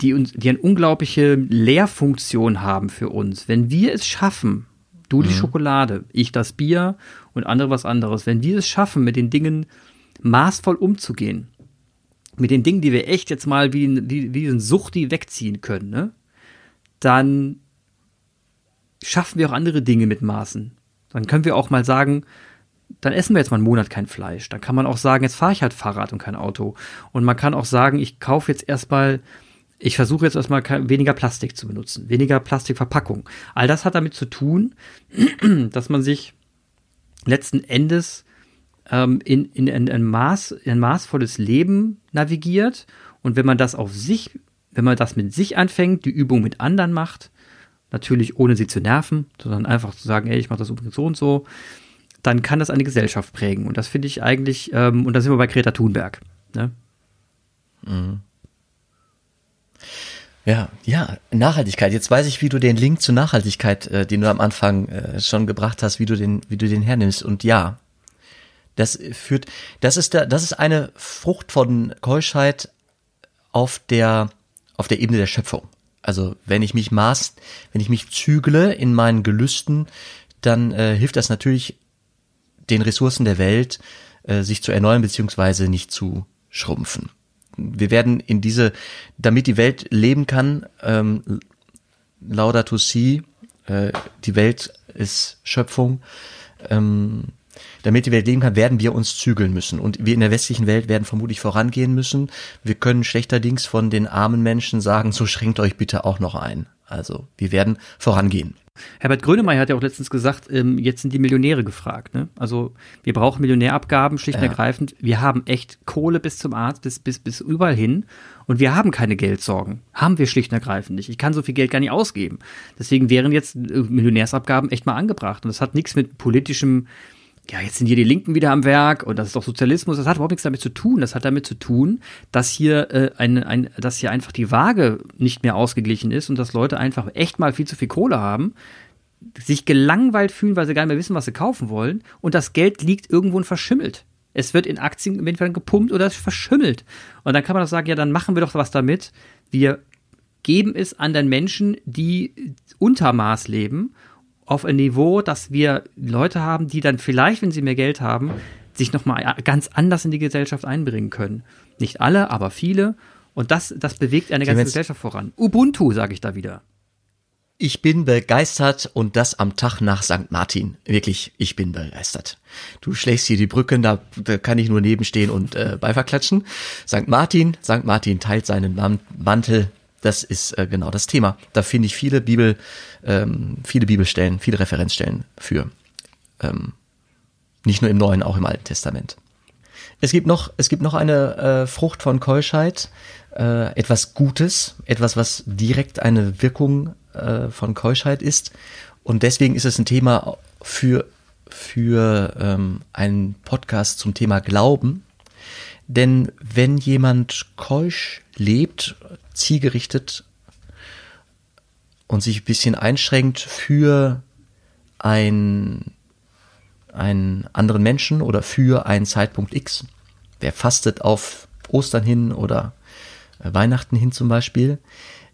die, uns, die eine unglaubliche Lehrfunktion haben für uns. Wenn wir es schaffen, du die mhm. Schokolade, ich das Bier und andere was anderes. Wenn wir es schaffen, mit den Dingen maßvoll umzugehen, mit den Dingen, die wir echt jetzt mal wie, wie, wie diesen Suchti wegziehen können, ne? dann schaffen wir auch andere Dinge mit Maßen. Dann können wir auch mal sagen, dann essen wir jetzt mal einen Monat kein Fleisch. Dann kann man auch sagen, jetzt fahre ich halt Fahrrad und kein Auto. Und man kann auch sagen, ich kaufe jetzt erstmal, ich versuche jetzt erstmal weniger Plastik zu benutzen, weniger Plastikverpackung. All das hat damit zu tun, dass man sich letzten Endes ähm, in, in, in, ein Maß, in ein maßvolles Leben navigiert. Und wenn man das auf sich, wenn man das mit sich anfängt, die Übung mit anderen macht, natürlich ohne sie zu nerven, sondern einfach zu sagen, ey, ich mache das übrigens so und so, dann kann das eine Gesellschaft prägen. Und das finde ich eigentlich, ähm, und da sind wir bei Greta Thunberg. Ne? Mhm. Ja, ja, Nachhaltigkeit. Jetzt weiß ich, wie du den Link zur Nachhaltigkeit, äh, den du am Anfang äh, schon gebracht hast, wie du den, wie du den hernimmst. Und ja, das führt, das ist da, das ist eine Frucht von Keuschheit auf der, auf der Ebene der Schöpfung. Also wenn ich mich maß, wenn ich mich zügle in meinen Gelüsten, dann äh, hilft das natürlich den Ressourcen der Welt, äh, sich zu erneuern beziehungsweise nicht zu schrumpfen wir werden in diese, damit die Welt leben kann, ähm, Laudato Si, äh, die Welt ist Schöpfung, ähm, damit die Welt leben kann, werden wir uns zügeln müssen. Und wir in der westlichen Welt werden vermutlich vorangehen müssen. Wir können schlechterdings von den armen Menschen sagen, so schränkt euch bitte auch noch ein. Also wir werden vorangehen. Herbert Grönemeyer hat ja auch letztens gesagt, ähm, jetzt sind die Millionäre gefragt. Ne? Also wir brauchen Millionärabgaben, schlicht und ja. ergreifend. Wir haben echt Kohle bis zum Arzt, bis, bis, bis überall hin. Und wir haben keine Geldsorgen. Haben wir schlicht und ergreifend nicht. Ich kann so viel Geld gar nicht ausgeben. Deswegen wären jetzt äh, Millionärsabgaben echt mal angebracht. Und das hat nichts mit politischem ja, jetzt sind hier die Linken wieder am Werk und das ist doch Sozialismus. Das hat überhaupt nichts damit zu tun. Das hat damit zu tun, dass hier äh, ein, ein, dass hier einfach die Waage nicht mehr ausgeglichen ist und dass Leute einfach echt mal viel zu viel Kohle haben, sich gelangweilt fühlen, weil sie gar nicht mehr wissen, was sie kaufen wollen und das Geld liegt irgendwo und verschimmelt. Es wird in Aktien entweder gepumpt oder es verschimmelt. Und dann kann man doch sagen, ja, dann machen wir doch was damit. Wir geben es an den Menschen, die unter Maß leben auf ein Niveau, dass wir Leute haben, die dann vielleicht, wenn sie mehr Geld haben, sich nochmal ganz anders in die Gesellschaft einbringen können. Nicht alle, aber viele. Und das, das bewegt eine ganze Gesellschaft voran. Ubuntu, sage ich da wieder. Ich bin begeistert und das am Tag nach St. Martin. Wirklich, ich bin begeistert. Du schlägst hier die Brücken, da, da kann ich nur nebenstehen und äh, Beifall klatschen. St. Martin, St. Martin teilt seinen Mantel das ist äh, genau das Thema. Da finde ich viele Bibel, ähm, viele Bibelstellen, viele Referenzstellen für. Ähm, nicht nur im Neuen, auch im Alten Testament. Es gibt noch, es gibt noch eine äh, Frucht von Keuschheit, äh, etwas Gutes, etwas, was direkt eine Wirkung äh, von Keuschheit ist. Und deswegen ist es ein Thema für, für ähm, einen Podcast zum Thema Glauben. Denn wenn jemand keusch lebt, zielgerichtet und sich ein bisschen einschränkt für ein, einen anderen Menschen oder für einen Zeitpunkt X. Wer fastet auf Ostern hin oder äh, Weihnachten hin zum Beispiel,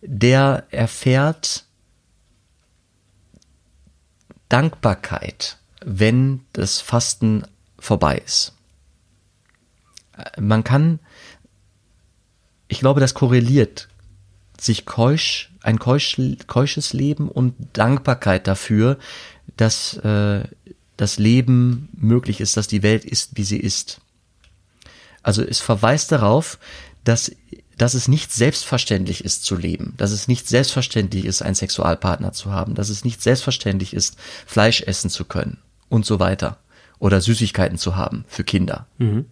der erfährt Dankbarkeit, wenn das Fasten vorbei ist. Äh, man kann ich glaube, das korreliert sich keusch, ein keusch, keusches Leben und Dankbarkeit dafür, dass äh, das Leben möglich ist, dass die Welt ist, wie sie ist. Also es verweist darauf, dass, dass es nicht selbstverständlich ist zu leben, dass es nicht selbstverständlich ist, einen Sexualpartner zu haben, dass es nicht selbstverständlich ist, Fleisch essen zu können und so weiter oder Süßigkeiten zu haben für Kinder. Mhm.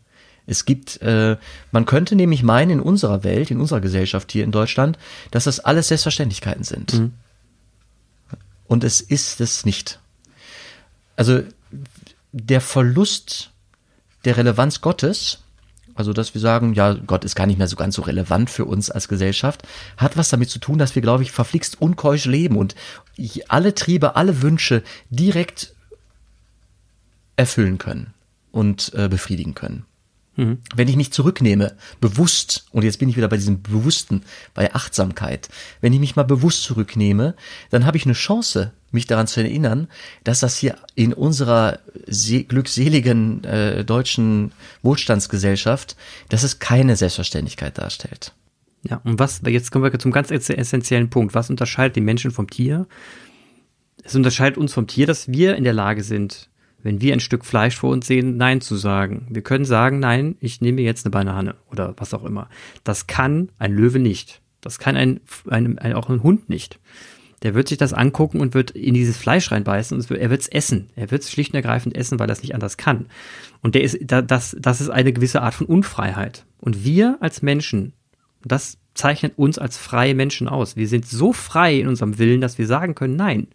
Es gibt, äh, man könnte nämlich meinen in unserer Welt, in unserer Gesellschaft hier in Deutschland, dass das alles Selbstverständlichkeiten sind. Mhm. Und es ist es nicht. Also der Verlust der Relevanz Gottes, also dass wir sagen, ja, Gott ist gar nicht mehr so ganz so relevant für uns als Gesellschaft, hat was damit zu tun, dass wir, glaube ich, verflixt unkeusch leben und alle Triebe, alle Wünsche direkt erfüllen können und äh, befriedigen können. Mhm. Wenn ich mich zurücknehme, bewusst, und jetzt bin ich wieder bei diesem Bewussten, bei Achtsamkeit, wenn ich mich mal bewusst zurücknehme, dann habe ich eine Chance, mich daran zu erinnern, dass das hier in unserer glückseligen äh, deutschen Wohlstandsgesellschaft, dass es keine Selbstverständlichkeit darstellt. Ja, und was, jetzt kommen wir zum ganz essentiellen Punkt. Was unterscheidet die Menschen vom Tier? Es unterscheidet uns vom Tier, dass wir in der Lage sind, wenn wir ein Stück Fleisch vor uns sehen, Nein zu sagen. Wir können sagen, nein, ich nehme jetzt eine Banane oder was auch immer. Das kann ein Löwe nicht. Das kann ein, ein, ein auch ein Hund nicht. Der wird sich das angucken und wird in dieses Fleisch reinbeißen und er wird es essen. Er wird es schlicht und ergreifend essen, weil er es nicht anders kann. Und der ist, das, das ist eine gewisse Art von Unfreiheit. Und wir als Menschen, das zeichnet uns als freie Menschen aus. Wir sind so frei in unserem Willen, dass wir sagen können, nein,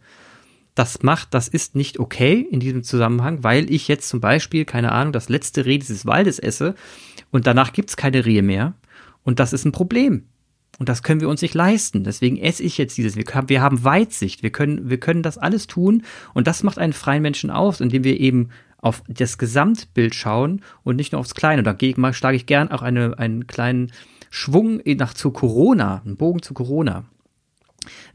das macht, das ist nicht okay in diesem Zusammenhang, weil ich jetzt zum Beispiel, keine Ahnung, das letzte Reh dieses Waldes esse und danach gibt's keine Rehe mehr. Und das ist ein Problem. Und das können wir uns nicht leisten. Deswegen esse ich jetzt dieses. Wir, haben Weitsicht. Wir können, wir können das alles tun. Und das macht einen freien Menschen aus, indem wir eben auf das Gesamtbild schauen und nicht nur aufs Kleine. Da schlage ich gern auch eine, einen kleinen Schwung nach zu Corona, einen Bogen zu Corona.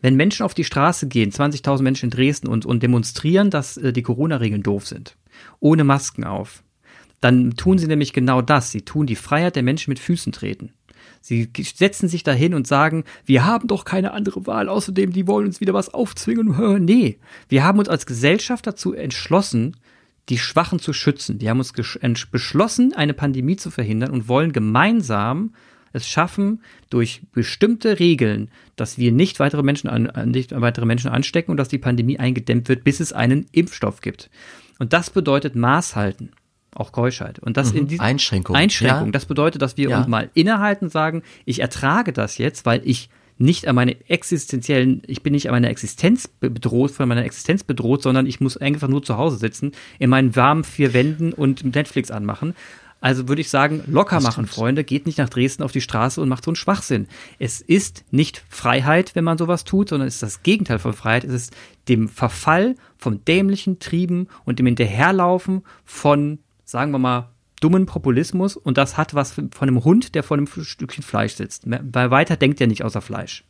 Wenn Menschen auf die Straße gehen, 20.000 Menschen in Dresden und, und demonstrieren, dass äh, die Corona-Regeln doof sind, ohne Masken auf, dann tun sie nämlich genau das. Sie tun die Freiheit der Menschen mit Füßen treten. Sie setzen sich dahin und sagen, wir haben doch keine andere Wahl, außerdem, die wollen uns wieder was aufzwingen. Nee, wir haben uns als Gesellschaft dazu entschlossen, die Schwachen zu schützen. Wir haben uns beschlossen, eine Pandemie zu verhindern und wollen gemeinsam es schaffen, durch bestimmte Regeln, dass wir nicht weitere Menschen, an, nicht weitere Menschen anstecken und dass die Pandemie eingedämmt wird, bis es einen Impfstoff gibt. Und das bedeutet Maß halten auch Keuschheit. Und das mhm. in diesem Einschränkung. Einschränkung. Ja. Das bedeutet, dass wir Ja. uns mal innehalten und sagen, ich ertrage das jetzt, weil ich nicht an meine existenziellen, ich bin nicht an meiner Existenz be- bedroht, von meiner Existenz bedroht, sondern ich muss einfach nur zu Hause sitzen, in meinen warmen vier Wänden und Netflix anmachen. Also würde ich sagen, locker machen, Freunde, geht nicht nach Dresden auf die Straße und macht so einen Schwachsinn. Es ist nicht Freiheit, wenn man sowas tut, sondern es ist das Gegenteil von Freiheit. Es ist dem Verfall von dämlichen Trieben und dem Hinterherlaufen von, sagen wir mal, dummen Populismus und das hat was von einem Hund, der vor einem Stückchen Fleisch sitzt. Weil weiter denkt er nicht außer Fleisch.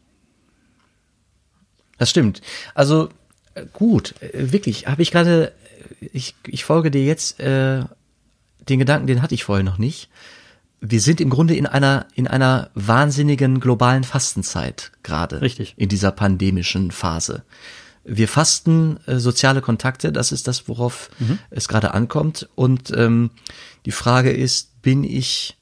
Das stimmt. Also äh, gut, äh, wirklich, habe ich gerade, ich, ich folge dir jetzt, äh, den Gedanken, den hatte ich vorher noch nicht. Wir sind im Grunde in einer, in einer wahnsinnigen globalen Fastenzeit gerade. Richtig. In dieser pandemischen Phase. Wir fasten äh, soziale Kontakte, das ist das, worauf es gerade ankommt. Und ähm, die Frage ist, bin ich,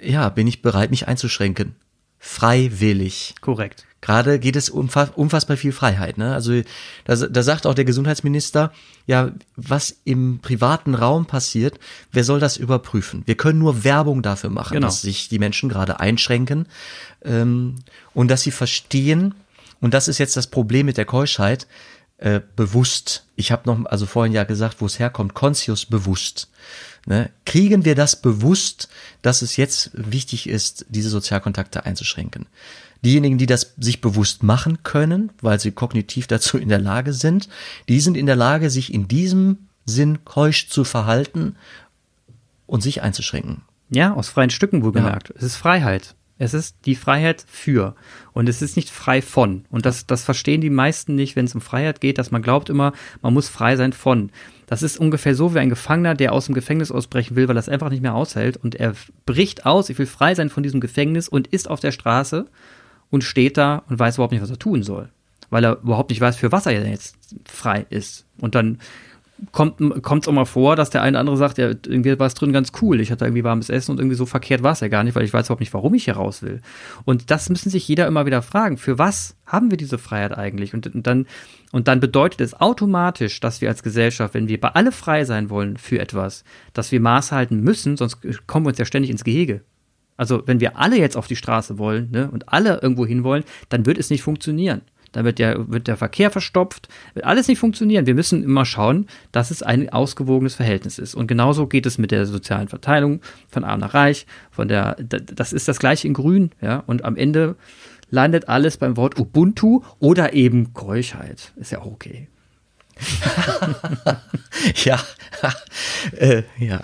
ja, bin ich bereit, mich einzuschränken? Freiwillig. Korrekt. Gerade geht es um fa- unfassbar viel Freiheit. Ne? Also da, da sagt auch der Gesundheitsminister, ja, was im privaten Raum passiert, wer soll das überprüfen? Wir können nur Werbung dafür machen, Genau. dass sich die Menschen gerade einschränken ähm, und dass sie verstehen, und das ist jetzt das Problem mit der Keuschheit, äh, bewusst, ich habe noch, also vorhin ja gesagt, wo es herkommt, conscious bewusst. Ne? Kriegen wir das bewusst, dass es jetzt wichtig ist, diese Sozialkontakte einzuschränken? Diejenigen, die das sich bewusst machen können, weil sie kognitiv dazu in der Lage sind, die sind in der Lage, sich in diesem Sinn keusch zu verhalten und sich einzuschränken. Ja, aus freien Stücken wohlgemerkt. Es ist Freiheit. Es ist die Freiheit für. Und es ist nicht frei von. Und das, das verstehen die meisten nicht, wenn es um Freiheit geht, dass man glaubt immer, man muss frei sein von. Das ist ungefähr so wie ein Gefangener, der aus dem Gefängnis ausbrechen will, weil es einfach nicht mehr aushält. Und er bricht aus, ich will frei sein von diesem Gefängnis und ist auf der Straße und steht da und weiß überhaupt nicht, was er tun soll. Weil er überhaupt nicht weiß, für was er jetzt frei ist. Und dann kommt es auch mal vor, dass der eine oder andere sagt, ja, irgendwie war es drin ganz cool. Ich hatte irgendwie warmes Essen und irgendwie so verkehrt war es ja gar nicht, weil ich weiß überhaupt nicht, warum ich hier raus will. Und das müssen sich jeder immer wieder fragen. Für was haben wir diese Freiheit eigentlich? Und, und dann und dann bedeutet es automatisch, dass wir als Gesellschaft, wenn wir bei alle frei sein wollen für etwas, dass wir Maß halten müssen, sonst kommen wir uns ja ständig ins Gehege. Also wenn wir alle jetzt auf die Straße wollen ne, und alle irgendwo hin wollen, dann wird es nicht funktionieren. Dann wird der, wird der Verkehr verstopft, wird alles nicht funktionieren. Wir müssen immer schauen, dass es ein ausgewogenes Verhältnis ist. Und genauso geht es mit der sozialen Verteilung von arm nach reich, von der, das ist das gleiche in grün, ja. Und am Ende landet alles beim Wort Ubuntu oder eben Keuschheit. Ist ja auch okay. ja, äh, ja,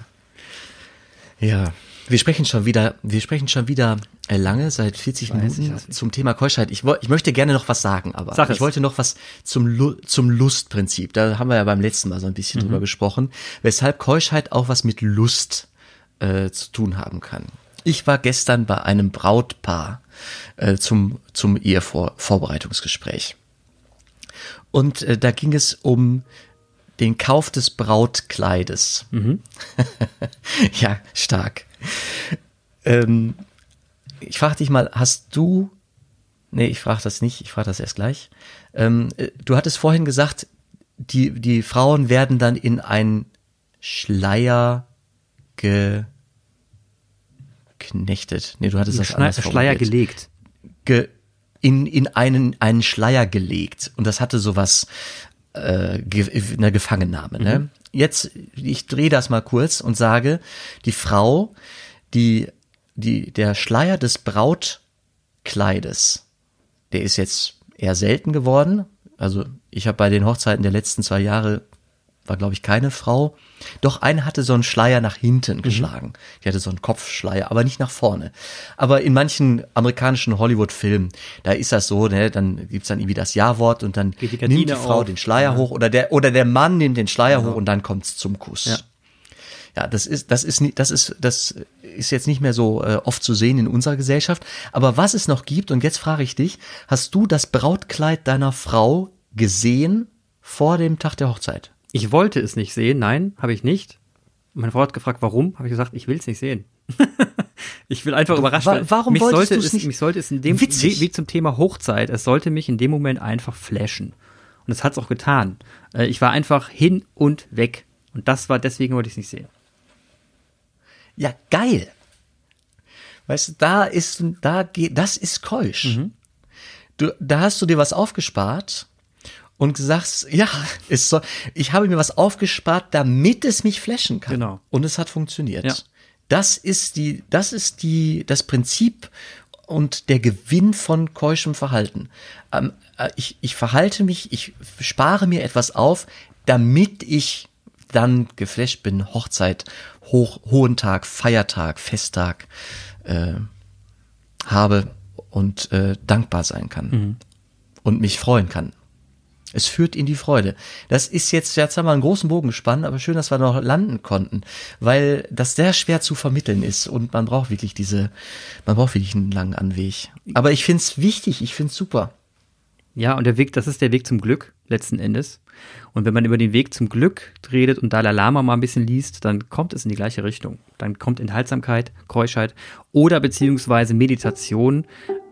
ja. Wir sprechen schon wieder, wir sprechen schon wieder äh, lange, seit 40 Weiß Minuten ich. zum Thema Keuschheit. Ich, ich möchte gerne noch was sagen, aber Sag ich wollte noch was zum, Lu zum Lustprinzip. Da haben wir ja beim letzten Mal so ein bisschen Mhm. drüber gesprochen, weshalb Keuschheit auch was mit Lust äh, zu tun haben kann. Ich war gestern bei einem Brautpaar äh, zum, zum Ehevorbereitungsgespräch. Und äh, da ging es um den Kauf des Brautkleides. ja, stark. Ähm, ich frage dich mal, hast du, nee, ich frage das nicht, ich frage das erst gleich. Ähm, äh, du hattest vorhin gesagt, die, die Frauen werden dann in ein Schleier geknechtet. Nee, du hattest das Schleier, anders Schleier gelegt. ge, in, in einen, einen Schleier gelegt. Und das hatte sowas, äh, ge, eine Gefangennahme. Ne? Jetzt, ich drehe das mal kurz und sage, die Frau, die die, der Schleier des Brautkleides, der ist jetzt eher selten geworden. Also ich habe bei den Hochzeiten der letzten zwei Jahre war, glaube ich, keine Frau. Doch eine hatte so einen Schleier nach hinten geschlagen. Die hatte so einen Kopfschleier, aber nicht nach vorne. Aber in manchen amerikanischen Hollywood-Filmen, da ist das so, ne, dann gibt's dann irgendwie das Ja-Wort und dann Geht die nimmt die Frau auf. den Schleier Ja. hoch oder der, oder der Mann nimmt den Schleier hoch und dann kommt's zum Kuss. Ja. Ja, das ist, das ist, das ist, das ist jetzt nicht mehr so äh, oft zu sehen in unserer Gesellschaft. Aber was es noch gibt, und jetzt frage ich dich, hast du das Brautkleid deiner Frau gesehen vor dem Tag der Hochzeit? Ich wollte es nicht sehen, nein, habe ich nicht. Meine Frau hat gefragt, warum? Habe ich gesagt, ich will es nicht sehen. ich will einfach überrascht wa- werden. warum mich wolltest sollte es, nicht? Mich sollte es in dem, Witzig. wie, wie zum Thema Hochzeit, es sollte mich in dem Moment einfach flashen. Und es hat es auch getan. Äh, Ich war einfach hin und weg. Und das war, deswegen wollte ich es nicht sehen. Ja, geil. Weißt du, da ist, da geht, das ist keusch. Du, da hast du dir was aufgespart und sagst, ja, es soll, ich habe mir was aufgespart, damit es mich flashen kann. Genau. Und es hat funktioniert. Ja. Das ist die, das ist die, das Prinzip und der Gewinn von keuschem Verhalten. Ähm, äh, ich, ich verhalte mich, ich spare mir etwas auf, damit ich dann geflasht bin, Hochzeit, Hoch, hohen Tag, Feiertag, Festtag äh, habe und äh, dankbar sein kann und mich freuen kann. Es führt in die Freude. Das ist jetzt, jetzt haben wir einen großen Bogen gespannt, aber schön, dass wir noch landen konnten, weil das sehr schwer zu vermitteln ist und man braucht wirklich diese, man braucht wirklich einen langen Anweg. Aber ich find's wichtig, ich find's super. Ja, und der Weg, das ist der Weg zum Glück, letzten Endes. Und wenn man über den Weg zum Glück redet und Dalai Lama mal ein bisschen liest, dann kommt es in die gleiche Richtung. Dann kommt Enthaltsamkeit, Keuschheit oder beziehungsweise Meditation,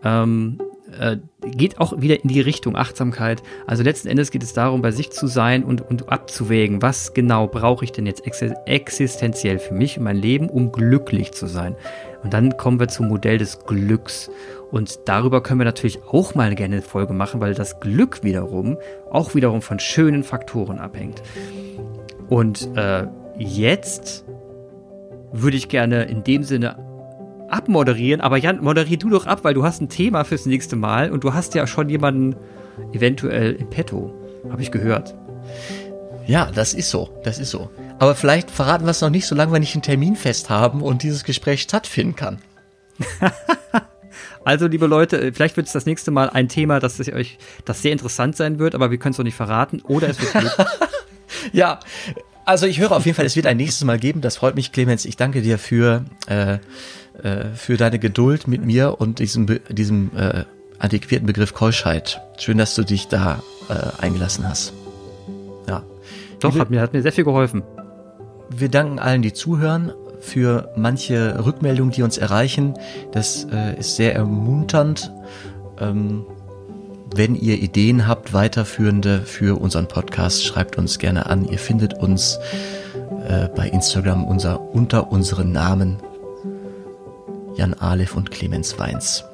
ähm, äh, geht auch wieder in die Richtung Achtsamkeit. Also letzten Endes geht es darum, bei sich zu sein und, und abzuwägen, was genau brauche ich denn jetzt ex existenziell für mich und mein Leben, um glücklich zu sein. Und dann kommen wir zum Modell des Glücks. Und darüber können wir natürlich auch mal gerne eine Folge machen, weil das Glück wiederum auch wiederum von schönen Faktoren abhängt. Und äh, jetzt würde ich gerne in dem Sinne abmoderieren, aber Jan, moderier du doch ab, weil du hast ein Thema fürs nächste Mal und du hast ja schon jemanden eventuell im Petto, habe ich gehört. Ja, das ist so, das ist so. Aber vielleicht verraten wir es noch nicht, solange wir nicht einen Termin fest haben und dieses Gespräch stattfinden kann. Also, liebe Leute, äh, vielleicht wird es das nächste Mal ein Thema, das euch, das sehr interessant sein wird, aber wir können es noch nicht verraten. Oder es wird. Ja, also ich höre auf jeden Fall, es wird ein nächstes Mal geben. Das freut mich, Clemens. Ich danke dir für, äh, äh, für deine Geduld mit mir und diesem, diesem äh, antiquierten Begriff Keuschheit. Schön, dass du dich da äh, eingelassen hast. Ja. Doch, Liebe- hat mir, hat mir sehr viel geholfen. Wir danken allen, die zuhören, für manche Rückmeldungen, die uns erreichen. Das äh, ist sehr ermunternd. Ähm, wenn ihr Ideen habt, weiterführende für unseren Podcast, schreibt uns gerne an. Ihr findet uns äh, bei Instagram unser, unter unseren Namen Jan Aleph und Clemens Weins.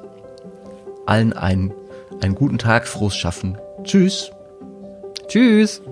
Allen einen, einen guten Tag, frohes Schaffen. Tschüss. Tschüss!